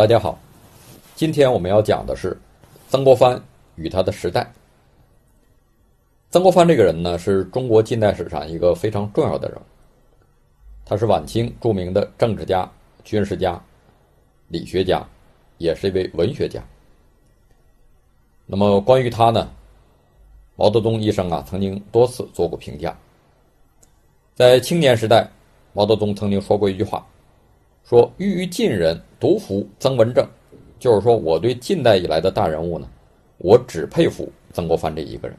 大家好，今天我们要讲的是曾国藩与他的时代。曾国藩这个人呢，是中国近代史上一个非常重要的人。他是晚清著名的政治家、军事家、理学家，也是一位文学家。那么关于他呢，毛泽东一生啊曾经多次做过评价。在青年时代，毛泽东曾经说过一句话。说欲于近人独服曾文正，就是说我对近代以来的大人物呢，我只佩服曾国藩这一个人。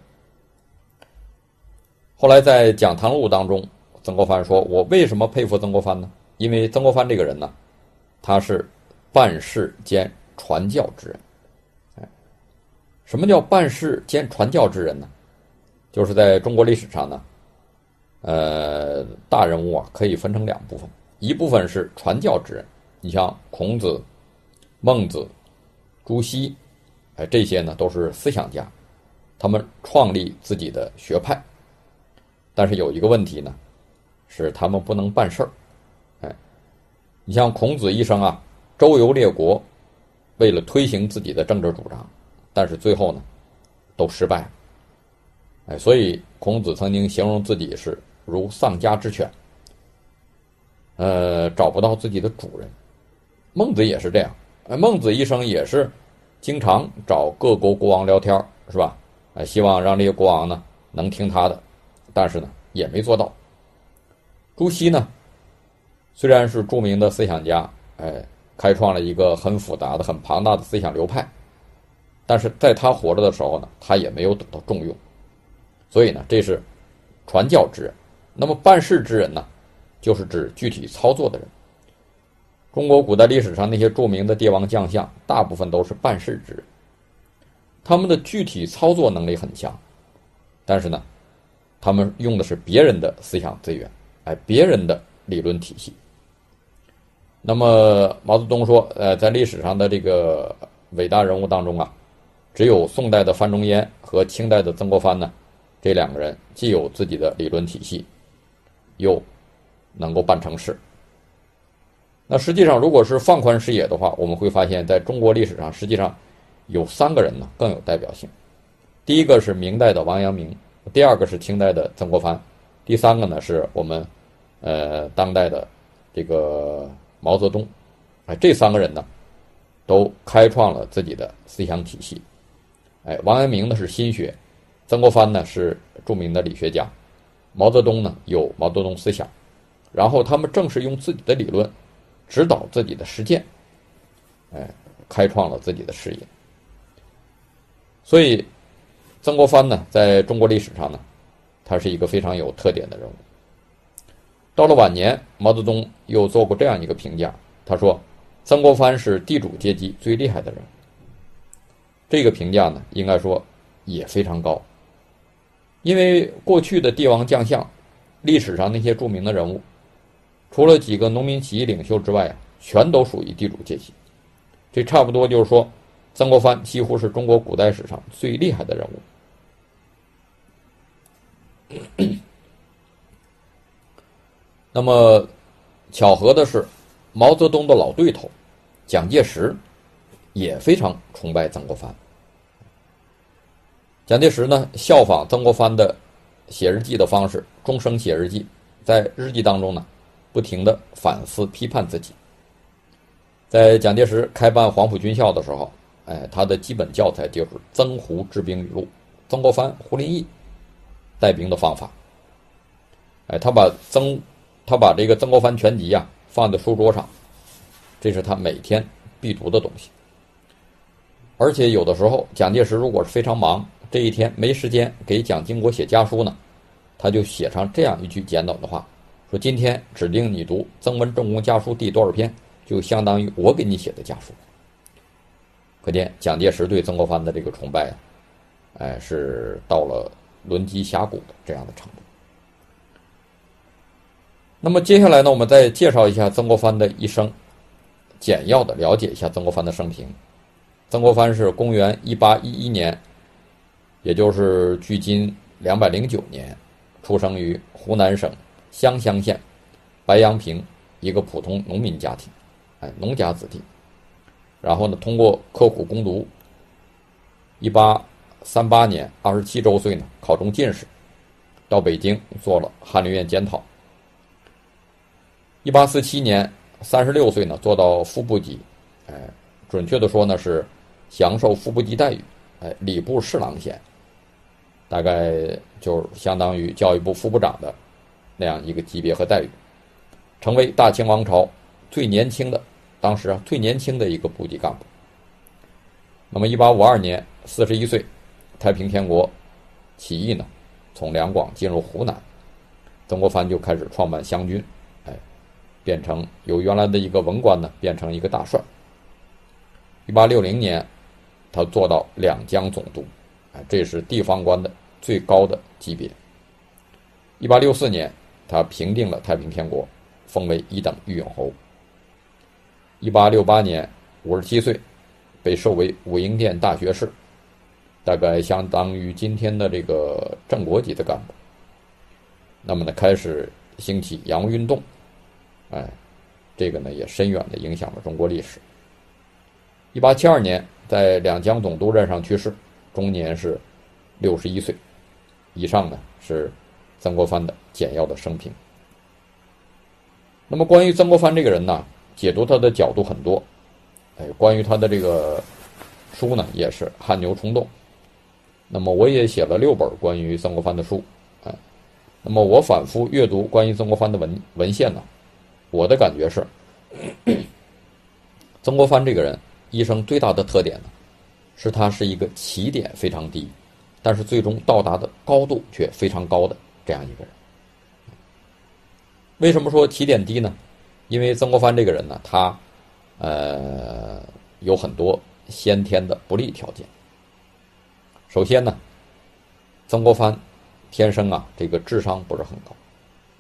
后来在讲堂录当中，曾国藩说：“我为什么佩服曾国藩呢？因为曾国藩这个人呢，他是办事兼传教之人。哎，什么叫办事兼传教之人呢？就是在中国历史上呢，呃，大人物啊可以分成两部分。”一部分是传教之人，你像孔子、孟子、朱熹，哎，这些呢都是思想家，他们创立自己的学派。但是有一个问题呢，是他们不能办事儿，哎，你像孔子一生啊，周游列国，为了推行自己的政治主张，但是最后呢，都失败了，哎，所以孔子曾经形容自己是如丧家之犬。呃，找不到自己的主人，孟子也是这样。呃，孟子一生也是经常找各国国王聊天，是吧？呃，希望让这些国王呢能听他的，但是呢也没做到。朱熹呢，虽然是著名的思想家，哎，开创了一个很复杂的、很庞大的思想流派，但是在他活着的时候呢，他也没有得到重用。所以呢，这是传教之人。那么办事之人呢？就是指具体操作的人。中国古代历史上那些著名的帝王将相，大部分都是办事之人，他们的具体操作能力很强，但是呢，他们用的是别人的思想资源，哎，别人的理论体系。那么毛泽东说，呃，在历史上的这个伟大人物当中啊，只有宋代的范仲淹和清代的曾国藩呢，这两个人既有自己的理论体系，又。能够办成事。那实际上，如果是放宽视野的话，我们会发现，在中国历史上，实际上有三个人呢更有代表性。第一个是明代的王阳明，第二个是清代的曾国藩，第三个呢是我们呃当代的这个毛泽东。哎，这三个人呢都开创了自己的思想体系。哎，王阳明呢是心学，曾国藩呢是著名的理学家，毛泽东呢有毛泽东思想。然后他们正是用自己的理论指导自己的实践，哎，开创了自己的事业。所以，曾国藩呢，在中国历史上呢，他是一个非常有特点的人物。到了晚年，毛泽东又做过这样一个评价，他说：“曾国藩是地主阶级最厉害的人。”这个评价呢，应该说也非常高，因为过去的帝王将相，历史上那些著名的人物。除了几个农民起义领袖之外啊，全都属于地主阶级。这差不多就是说，曾国藩几乎是中国古代史上最厉害的人物。那么，巧合的是，毛泽东的老对头蒋介石也非常崇拜曾国藩。蒋介石呢，效仿曾国藩的写日记的方式，终生写日记，在日记当中呢。不停的反思批判自己。在蒋介石开办黄埔军校的时候，哎，他的基本教材就是《曾胡治兵语录》，曾国藩、胡林翼带兵的方法。哎，他把曾，他把这个曾国藩全集呀放在书桌上，这是他每天必读的东西。而且有的时候，蒋介石如果是非常忙，这一天没时间给蒋经国写家书呢，他就写上这样一句简短的话。说今天指定你读《曾文正公家书》第多少篇，就相当于我给你写的家书。可见蒋介石对曾国藩的这个崇拜，哎，是到了轮机峡谷的这样的程度。那么接下来呢，我们再介绍一下曾国藩的一生，简要的了解一下曾国藩的生平。曾国藩是公元一八一一年，也就是距今两百零九年，出生于湖南省。湘乡县白杨坪一个普通农民家庭，哎，农家子弟。然后呢，通过刻苦攻读，一八三八年二十七周岁呢，考中进士，到北京做了翰林院检讨。一八四七年三十六岁呢，做到副部级，哎，准确的说呢是享受副部级待遇，哎，礼部侍郎衔，大概就相当于教育部副部长的那样一个级别和待遇，成为大清王朝最年轻的，当时啊最年轻的一个部级干部。那么一八五二年四十一岁，太平天国起义呢，从两广进入湖南，曾国藩就开始创办湘军。哎变成由原来的一个文官呢，变成一个大帅。一八六零年，他做到两江总督，哎，这是地方官的最高的级别。一八六四年，他平定了太平天国，封为一等御用侯。一八六八年，五十七岁，被授为武英殿大学士，大概相当于今天的这个正国级的干部。那么呢，开始兴起洋务运动。哎，这个呢也深远的影响了中国历史。一八七二年，在两江总督任上去世，终年是六十一岁。以上呢是曾国藩的简要的生平。那么关于曾国藩这个人呢，解读他的角度很多。哎，关于他的这个书呢，也是汗牛充栋。那么我也写了六本关于曾国藩的书。哎，那么我反复阅读关于曾国藩的文文献呢。我的感觉是，曾国藩这个人一生最大的特点呢，是他是一个起点非常低，但是最终到达的高度却非常高的这样一个人。为什么说起点低呢？因为曾国藩这个人呢，他呃有很多先天的不利条件。首先呢，曾国藩天生啊这个智商不是很高，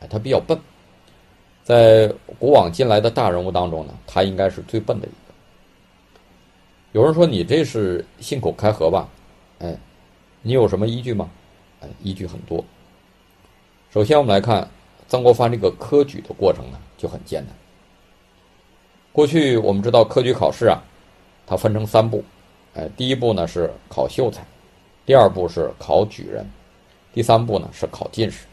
哎，他比较笨。在古往今来的大人物当中呢，他应该是最笨的一个。有人说你这是信口开河吧？哎，你有什么依据吗？哎，依据很多。首先我们来看曾国藩这个科举的过程呢，就很艰难。过去我们知道科举考试啊，它分成三步，哎，第一步呢是考秀才，第二步是考举人，第三步呢是考进士。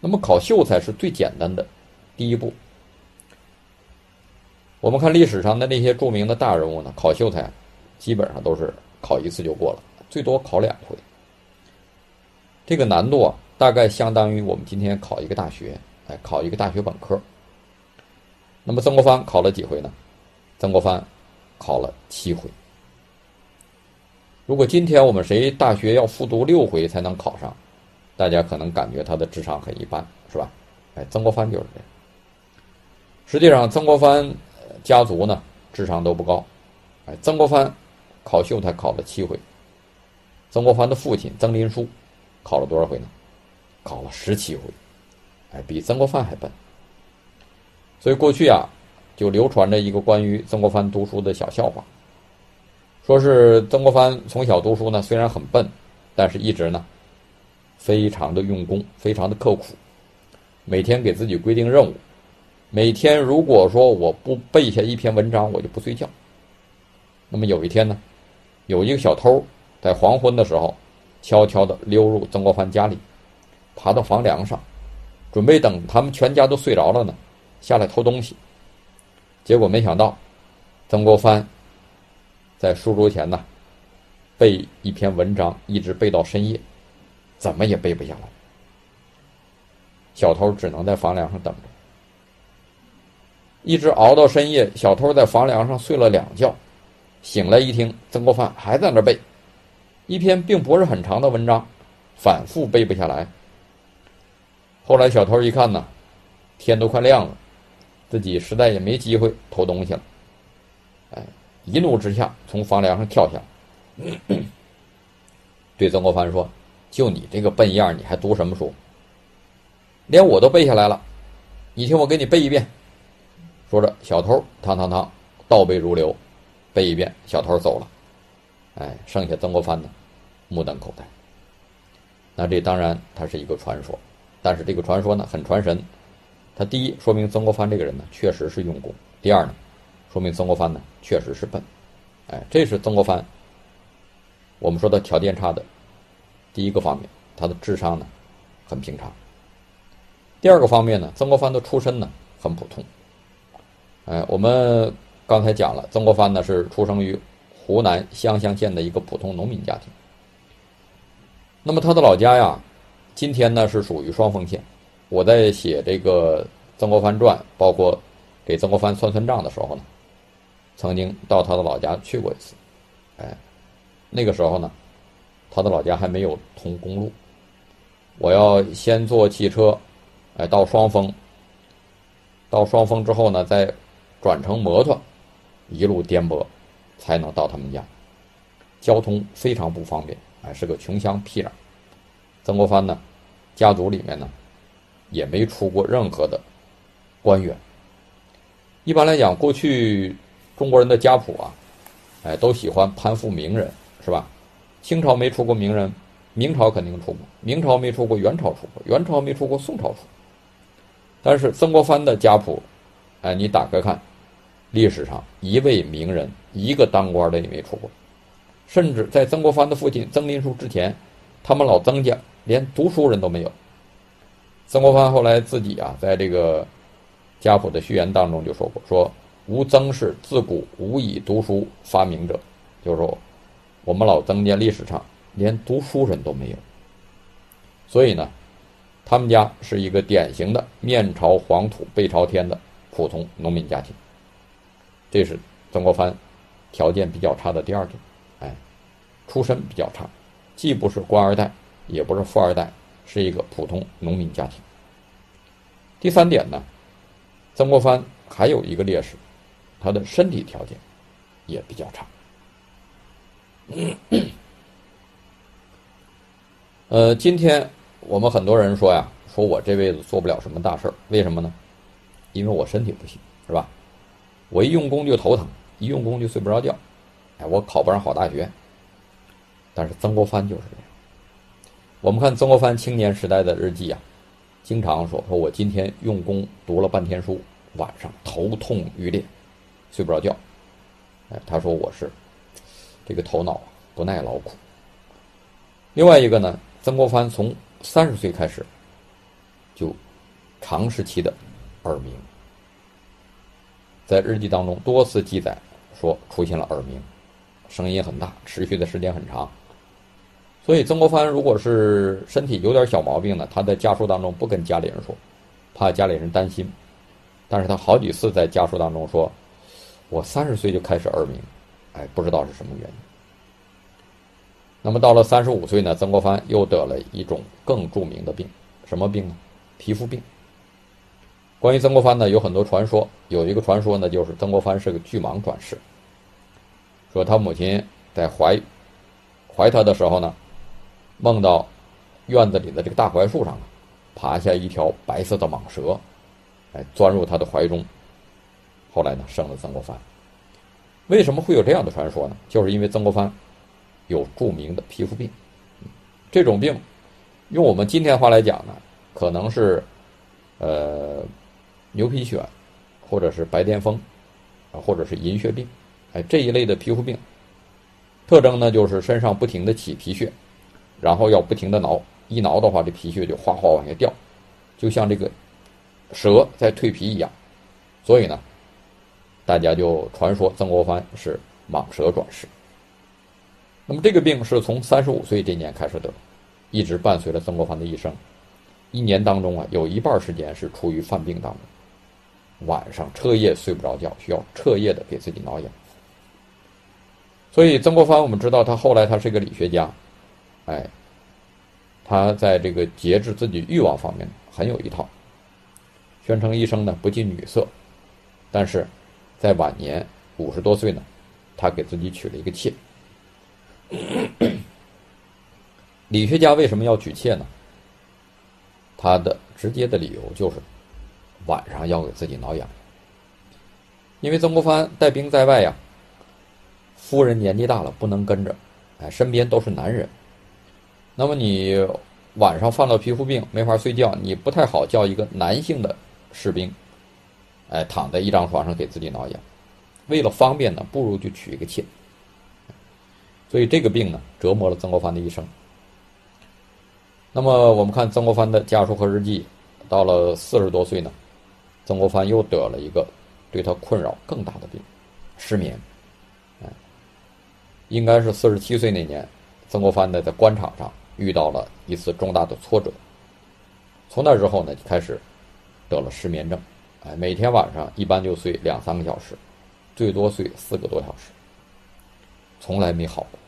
那么考秀才是最简单的。第一步，我们看历史上的那些著名的大人物呢，考秀才基本上都是考一次就过了，最多考两回。这个难度啊，大概相当于我们今天考一个大学，哎，考一个大学本科。那么曾国藩考了几回呢？曾国藩考了七回。如果今天我们谁大学要复读六回才能考上，大家可能感觉他的智商很一般，是吧？哎，曾国藩就是这样。实际上，曾国藩家族呢智商都不高，哎，曾国藩考秀才考了七回。曾国藩的父亲曾林书考了多少回呢？考了十七回，哎，比曾国藩还笨。所以过去啊，就流传着一个关于曾国藩读书的小笑话，说是曾国藩从小读书呢，虽然很笨，但是一直呢非常的用功，非常的刻苦，每天给自己规定任务。每天如果说我不背下一篇文章，我就不睡觉。那么有一天呢，有一个小偷在黄昏的时候，悄悄的溜入曾国藩家里，爬到房梁上，准备等他们全家都睡着了呢，下来偷东西。结果没想到，曾国藩在书桌前呢，背一篇文章，一直背到深夜，怎么也背不下来。小偷只能在房梁上等着。一直熬到深夜，小偷在房梁上睡了两觉，醒来一听，曾国藩还在那背，一篇并不是很长的文章，反复背不下来。后来小偷一看呢，天都快亮了，自己实在也没机会偷东西了，哎，一怒之下从房梁上跳下，对曾国藩说：“就你这个笨样，你还读什么书？连我都背下来了，你听我给你背一遍。”说着，小偷堂堂堂倒背如流，背一遍，小偷走了。哎，剩下曾国藩呢，目瞪口呆。那这当然它是一个传说，但是这个传说呢很传神。它第一说明曾国藩这个人呢确实是用功；第二呢，说明曾国藩呢确实是笨。哎，这是曾国藩我们说的条件差的第一个方面，他的智商呢很平常。第二个方面呢，曾国藩的出身呢很普通。哎，我们刚才讲了，曾国藩呢是出生于湖南湘乡县的一个普通农民家庭。那么他的老家呀，今天呢是属于双峰县。我在写这个《曾国藩传》，包括给曾国藩算算账的时候呢，曾经到他的老家去过一次。哎，那个时候呢，他的老家还没有通公路，我要先坐汽车，哎，到双峰。到双峰之后呢，再转乘摩托，一路颠簸，才能到他们家。交通非常不方便。哎，是个穷乡僻壤。曾国藩呢，家族里面呢，也没出过任何的官员。一般来讲，过去中国人的家谱啊，哎，都喜欢攀附名人，是吧？清朝没出过名人，明朝肯定出过；明朝没出过，元朝出过；元朝没出过，宋朝出。但是曾国藩的家谱，哎，你打开看，历史上一位名人、一个当官的也没出过。甚至在曾国藩的父亲曾林树之前，他们老曾家连读书人都没有。曾国藩后来自己啊，在这个家谱的序言当中就说过：“说吾曾氏自古无以读书发明者。”就是说，我们老曾家历史上连读书人都没有。所以呢，他们家是一个典型的面朝黄土背朝天的普通农民家庭。这是曾国藩条件比较差的第二点。出身比较差，既不是官二代，也不是富二代，是一个普通农民家庭。第三点呢，曾国藩还有一个劣势，他的身体条件也比较差。呃，今天我们很多人说呀，说我这辈子做不了什么大事儿，为什么呢？因为我身体不行，是吧？我一用功就头疼，一用功就睡不着觉，哎，我考不上好大学。但是曾国藩就是这样。我们看曾国藩青年时代的日记啊，经常说说我今天用功读了半天书，晚上头痛欲裂，睡不着觉。哎，他说我是这个头脑不耐劳苦。另外一个呢，曾国藩从三十岁开始就长时期的耳鸣，在日记当中多次记载说出现了耳鸣，声音很大，持续的时间很长。所以，曾国藩如果是身体有点小毛病呢，他在家书当中不跟家里人说，怕家里人担心。但是他好几次在家书当中说：“我三十岁就开始耳鸣，哎，不知道是什么原因。”那么到了三十五岁呢，曾国藩又得了一种更著名的病，什么病呢？皮肤病。关于曾国藩呢，有很多传说，有一个传说呢，就是曾国藩是个巨蟒转世，说他母亲在怀怀他的时候呢。梦到院子里的这个大槐树上，爬下一条白色的蟒蛇，哎，钻入他的怀中。后来呢，生了曾国藩。为什么会有这样的传说呢？就是因为曾国藩有著名的皮肤病。这种病，用我们今天话来讲呢，可能是呃牛皮癣，或者是白癜风，或者是银屑病，哎，这一类的皮肤病，特征呢就是身上不停的起皮屑。然后要不停的挠，一挠的话，这皮屑就哗哗往下掉，就像这个蛇在蜕皮一样。所以呢，大家就传说曾国藩是蟒蛇转世。那么这个病是从三十五岁这年开始得，一直伴随了曾国藩的一生。一年当中啊，有一半时间是处于犯病当中，晚上彻夜睡不着觉，需要彻夜的给自己挠痒。所以曾国藩，我们知道他后来他是一个理学家。哎，他在这个节制自己欲望方面很有一套，宣称一生呢不近女色，但是在晚年五十多岁呢，他给自己娶了一个妾。理学家为什么要娶妾呢？他的直接的理由就是晚上要给自己挠痒，因为曾国藩带兵在外呀，夫人年纪大了不能跟着，哎，身边都是男人。那么你晚上犯了皮肤病没法睡觉，你不太好叫一个男性的士兵，哎，躺在一张床上给自己挠痒。为了方便呢，不如就娶一个妾。所以这个病呢，折磨了曾国藩的一生。那么我们看曾国藩的家书和日记，到了四十多岁呢，曾国藩又得了一个对他困扰更大的病——失眠。哎，应该是四十七岁那年，曾国藩呢在官场上遇到了一次重大的挫折，从那之后呢，就开始得了失眠症。哎，每天晚上一般就睡两三个小时，最多睡四个多小时，从来没好过。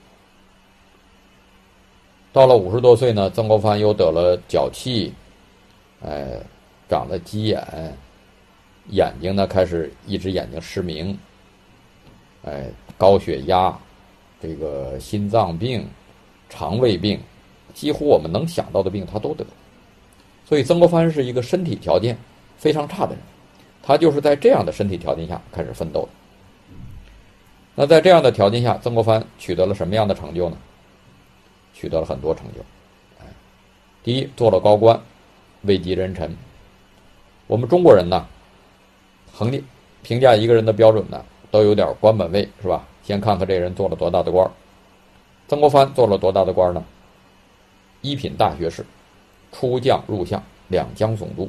到了五十多岁呢，曾国藩又得了脚气，哎，长了鸡眼，眼睛呢开始一只眼睛失明，哎，高血压，这个心脏病，肠胃病，几乎我们能想到的病他都得。所以曾国藩是一个身体条件非常差的人。他就是在这样的身体条件下开始奋斗的。那在这样的条件下，曾国藩取得了什么样的成就呢？取得了很多成就。第一，做了高官，位极人臣。我们中国人呢，衡定评价一个人的标准呢，都有点官本位，是吧？先看看这人做了多大的官。曾国藩做了多大的官呢？一品大学士，出将入相，两江总督。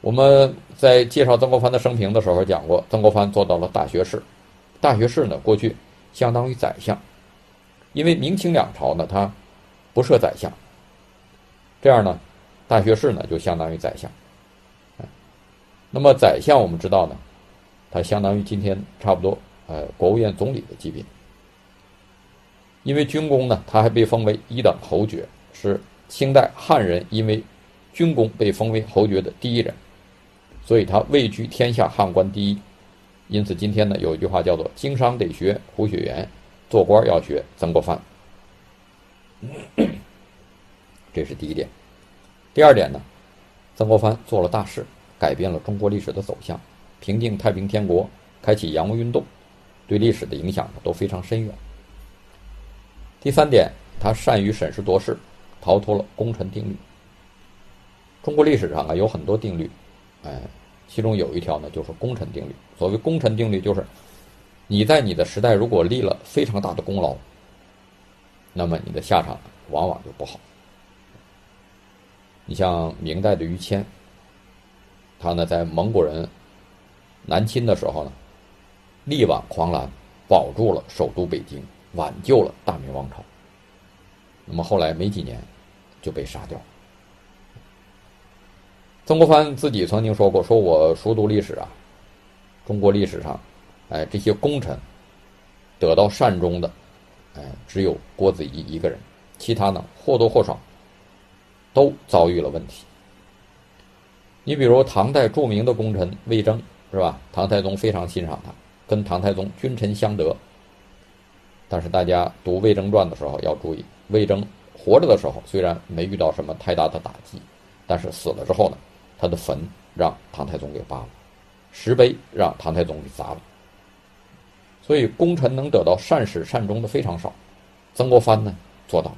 我们在介绍曾国藩的生平的时候讲过，曾国藩做到了大学士。大学士呢，过去相当于宰相，因为明清两朝呢，他不设宰相，这样呢，大学士呢就相当于宰相。那么宰相我们知道呢，他相当于今天差不多呃国务院总理的级别。因为军功呢，他还被封为一等侯爵，是清代汉人因为军功被封为侯爵的第一人。所以他位居天下汉官第一，因此今天呢有一句话叫做“经商得学胡雪岩，做官要学曾国藩”。这是第一点。第二点呢，曾国藩做了大事，改变了中国历史的走向，平定太平天国，开启洋务运动，对历史的影响都非常深远。第三点，他善于审时度势，逃脱了功臣定律。中国历史上啊有很多定律。哎，其中有一条呢，就是功臣定律。所谓功臣定律，就是你在你的时代如果立了非常大的功劳，那么你的下场往往就不好。你像明代的于谦，他呢在蒙古人南侵的时候呢，力挽狂澜，保住了首都北京，挽救了大明王朝。那么后来没几年，就被杀掉。曾国藩自己曾经说过：“说我熟读历史啊，中国历史上，哎，这些功臣得到善终的，哎，只有郭子仪一个人，其他呢或多或少都遭遇了问题。你比如唐代著名的功臣魏征，是吧？唐太宗非常欣赏他，跟唐太宗君臣相得。但是大家读魏征传的时候要注意，魏征活着的时候虽然没遇到什么太大的打击，但是死了之后呢？”他的坟让唐太宗给扒了，石碑让唐太宗给砸了，所以功臣能得到善始善终的非常少。曾国藩呢做到。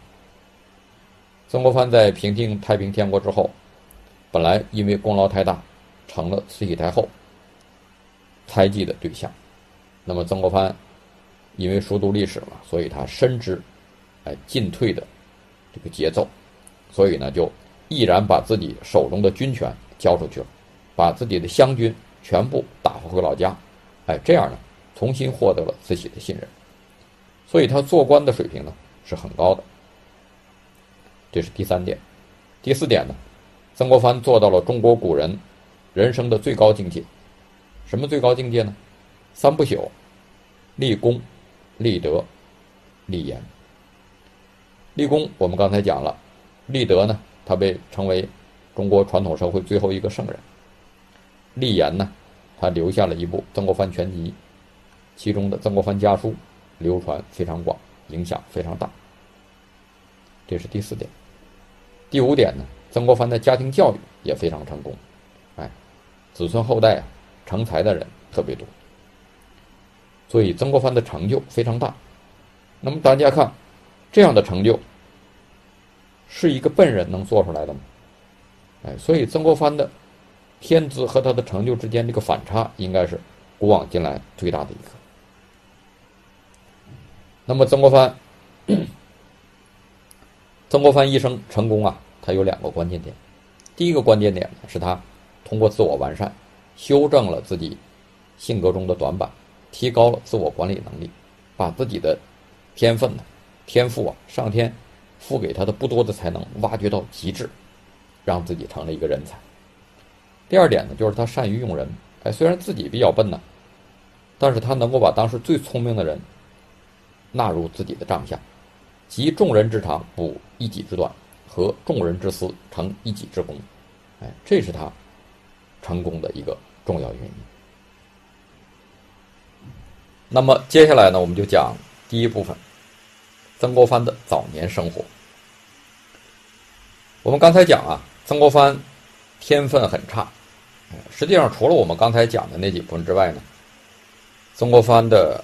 曾国藩在平定太平天国之后，本来因为功劳太大，成了慈禧太后猜忌的对象。那么曾国藩因为熟读历史嘛，所以他深知哎进退的这个节奏，所以呢就毅然把自己手中的军权。交出去了，把自己的湘军全部打发回老家，哎，这样呢，重新获得了慈禧的信任，所以他做官的水平呢是很高的。这是第三点，第四点呢，曾国藩做到了中国古人人生的最高境界，什么最高境界呢？三不朽：立功、立德、立言。立功我们刚才讲了，立德呢，他被称为。中国传统社会最后一个圣人，立言呢，他留下了一部《曾国藩全集》，其中的《曾国藩家书》流传非常广，影响非常大。这是第四点。第五点呢，曾国藩的家庭教育也非常成功，哎，子孙后代啊，成才的人特别多，所以曾国藩的成就非常大。那么大家看，这样的成就，是一个笨人能做出来的吗？哎，所以曾国藩的天资和他的成就之间这个反差，应该是古往今来最大的一个。那么曾国藩，曾国藩一生成功啊，他有两个关键点。第一个关键点呢，是他通过自我完善，修正了自己性格中的短板，提高了自我管理能力，把自己的天分呢、天赋啊，上天赋给他的不多的才能挖掘到极致，让自己成了一个人才。第二点呢，就是他善于用人。哎，虽然自己比较笨呢，但是他能够把当时最聪明的人纳入自己的帐下，集众人之长补一己之短，和众人之私成一己之功。哎，这是他成功的一个重要原因。那么接下来呢，我们就讲第一部分，曾国藩的早年生活。我们刚才讲啊，曾国藩天分很差。实际上，除了我们刚才讲的那几部分之外呢，曾国藩的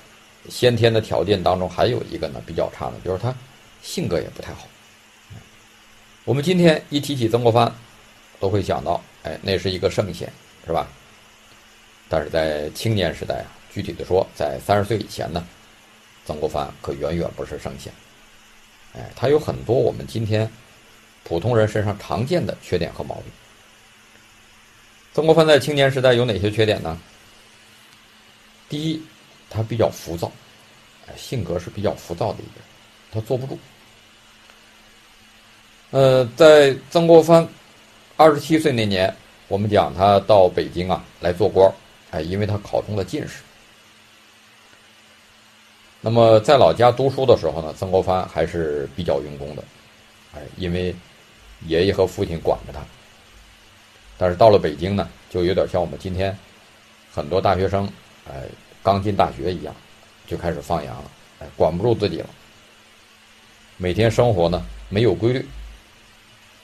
先天的条件当中还有一个呢比较差的，就是他性格也不太好。我们今天一提起曾国藩，都会想到，哎，那是一个圣贤，是吧？但是在青年时代啊，具体的说，在三十岁以前呢，曾国藩可远远不是圣贤。哎，他有很多我们今天普通人身上常见的缺点和毛病。曾国藩在青年时代有哪些缺点呢？第一，他比较浮躁，性格是比较浮躁的一个人，他坐不住。呃，在曾国藩二十七岁那年，我们讲他到北京啊来做官哎，因为他考中了进士。那么在老家读书的时候呢，曾国藩还是比较用功的，哎，因为爷爷和父亲管着他。但是到了北京呢，就有点像我们今天很多大学生，哎，刚进大学一样，就开始放羊了，哎，管不住自己了。每天生活呢没有规律，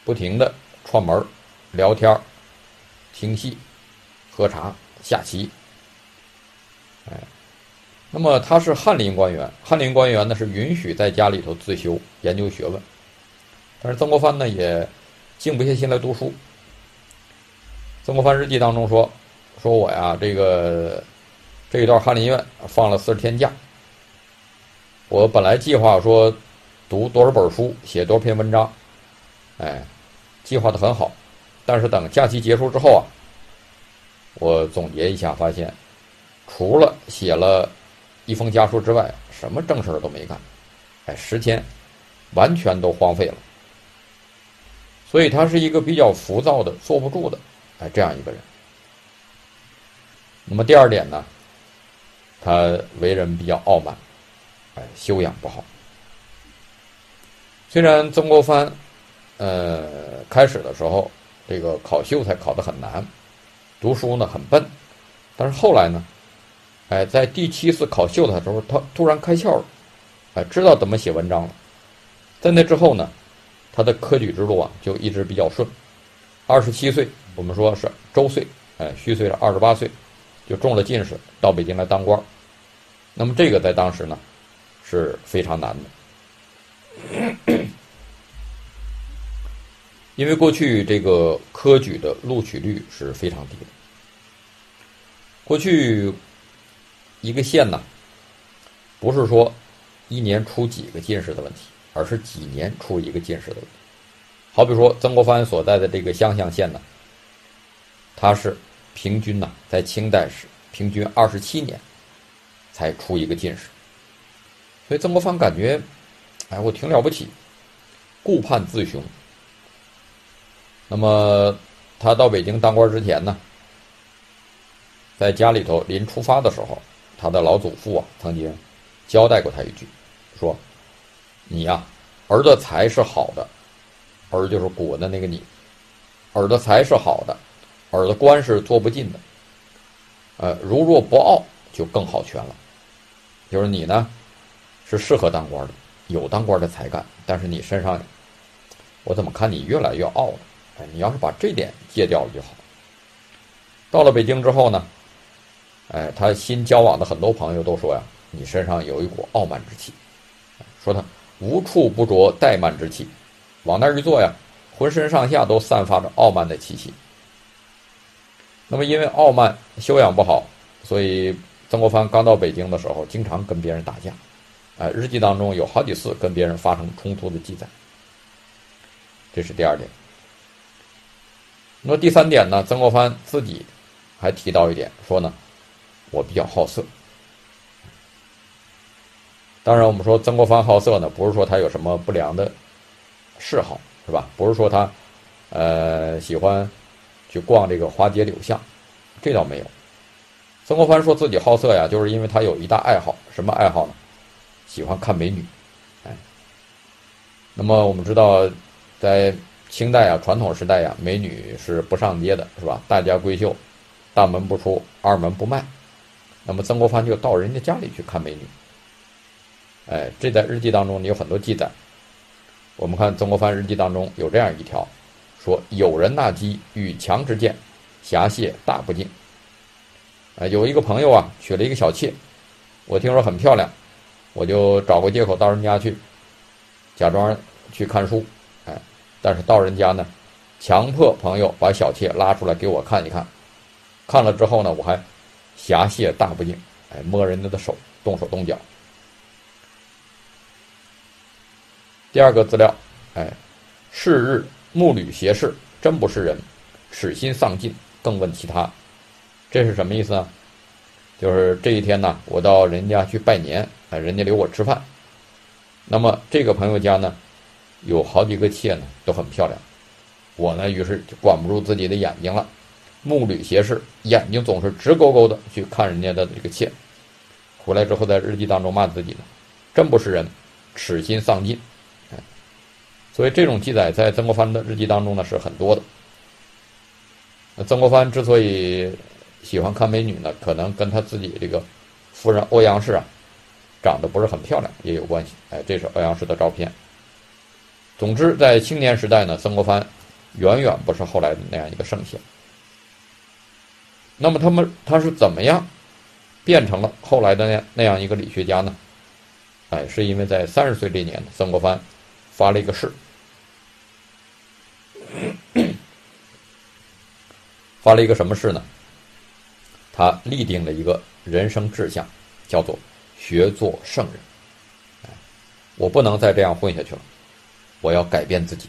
不停的串门聊天听戏、喝茶、下棋，哎，那么他是翰林官员，翰林官员呢是允许在家里头自修研究学问，但是曾国藩呢也静不下心来读书。曾国藩日记当中说：“说我呀，这个这一段翰林院放了四十天假。我本来计划说读多少本书，写多少篇文章，哎，计划的很好。但是等假期结束之后啊，我总结一下，发现除了写了一封家书之外，什么正事儿都没干。哎，十天完全都荒废了。所以他是一个比较浮躁的，坐不住的。”哎，这样一个人。那么第二点呢，他为人比较傲慢，哎，修养不好。虽然曾国藩，呃，开始的时候这个考秀才考得很难，读书呢很笨，但是后来呢，哎，在第七次考秀的时候，他突然开窍了，哎，知道怎么写文章了。在那之后呢，他的科举之路啊就一直比较顺。二十七岁。我们说是周岁，哎，虚岁了二十八岁，就中了进士，到北京来当官那么这个在当时呢，是非常难的，因为过去这个科举的录取率是非常低的。过去一个县呢，不是说一年出几个进士的问题，而是几年出一个进士的问题。好比说曾国藩所在的这个湘乡县呢。他是平均呢，在清代时平均二十七年才出一个进士，所以曾国藩感觉，哎，我挺了不起，顾盼自雄。那么他到北京当官之前呢，在家里头临出发的时候，他的老祖父啊曾经交代过他一句，说：“你呀，儿的才是好的，儿就是古文的那个你，儿的才是好的。”儿的官是做不尽的，呃，如若不傲，就更好全了。就是你呢，是适合当官的，有当官的才干，但是你身上，我怎么看你越来越傲了？哎，你要是把这点戒掉了就好。到了北京之后呢，哎，他新交往的很多朋友都说呀，你身上有一股傲慢之气，说他无处不着怠慢之气，往那儿一坐呀，浑身上下都散发着傲慢的气息。那么，因为傲慢、修养不好，所以曾国藩刚到北京的时候，经常跟别人打架，哎，日记当中有好几次跟别人发生冲突的记载。这是第二点。那么第三点呢？曾国藩自己还提到一点，说呢，我比较好色。当然，我们说曾国藩好色呢，不是说他有什么不良的嗜好，是吧？不是说他呃喜欢去逛这个花街柳巷，这倒没有。曾国藩说自己好色呀，就是因为他有一大爱好，什么爱好呢？喜欢看美女。哎，那么我们知道，在清代啊，传统时代呀，美女是不上街的，是吧？大家闺秀，大门不出，二门不迈。那么曾国藩就到人家家里去看美女。哎，这在日记当中你有很多记载。我们看曾国藩日记当中有这样一条，说有人纳机与强之见，侠谢大不敬。哎，有一个朋友啊，娶了一个小妾，我听说很漂亮，我就找个借口到人家去，假装去看书。哎但是到人家呢，强迫朋友把小妾拉出来给我看一看，看了之后呢，我还侠谢大不敬，哎，摸人家的手，动手动脚。第二个资料，哎，是日木履斜视，真不是人，耻心丧尽，更问其他，这是什么意思呢？就是这一天呢，我到人家去拜年，哎，人家留我吃饭，那么这个朋友家呢？有好几个妾呢，都很漂亮。我呢，于是就管不住自己的眼睛了，目履斜视，眼睛总是直勾勾的去看人家的这个妾。回来之后，在日记当中骂自己呢，真不是人，耻心丧尽。所以这种记载在曾国藩的日记当中呢是很多的。曾国藩之所以喜欢看美女呢，可能跟他自己这个夫人欧阳氏啊，长得不是很漂亮也有关系。哎，这是欧阳氏的照片。总之，在青年时代呢，曾国藩远远不是后来的那样一个圣贤。那么，他们他是怎么样变成了后来的那那样一个理学家呢？哎，是因为在三十岁这年，曾国藩发了一个誓，发了一个什么誓呢？他立定了一个人生志向，叫做学做圣人。哎，我不能再这样混下去了。我要改变自己，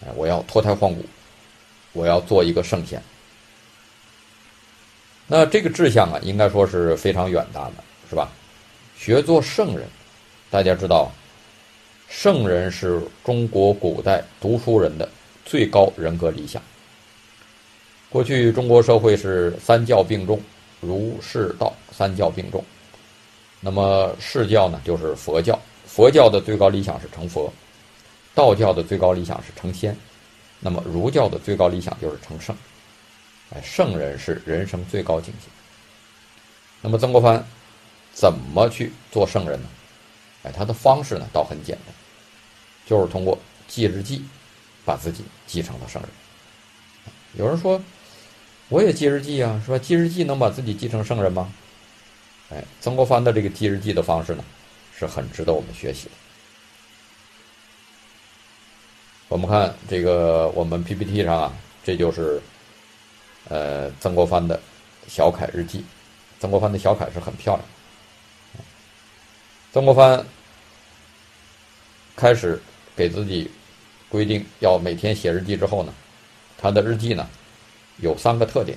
哎，我要脱胎换骨，我要做一个圣贤。那这个志向啊，应该说是非常远大的，是吧？学做圣人，大家知道，圣人是中国古代读书人的最高人格理想。过去中国社会是三教并重，儒释道三教并重。那么释教呢，就是佛教，佛教的最高理想是成佛。道教的最高理想是成仙，那么儒教的最高理想就是成圣。哎，圣人是人生最高境界。那么曾国藩怎么去做圣人呢？哎，他的方式呢倒很简单，就是通过记日记，把自己记成了圣人。有人说，我也记日记啊，说记日记能把自己记成圣人吗？哎，曾国藩的这个记日记的方式呢，是很值得我们学习的。我们看这个，我们 PPT 上啊，这就是呃曾国藩的小楷日记。曾国藩的小楷是很漂亮。曾国藩开始给自己规定要每天写日记之后呢，他的日记呢有三个特点。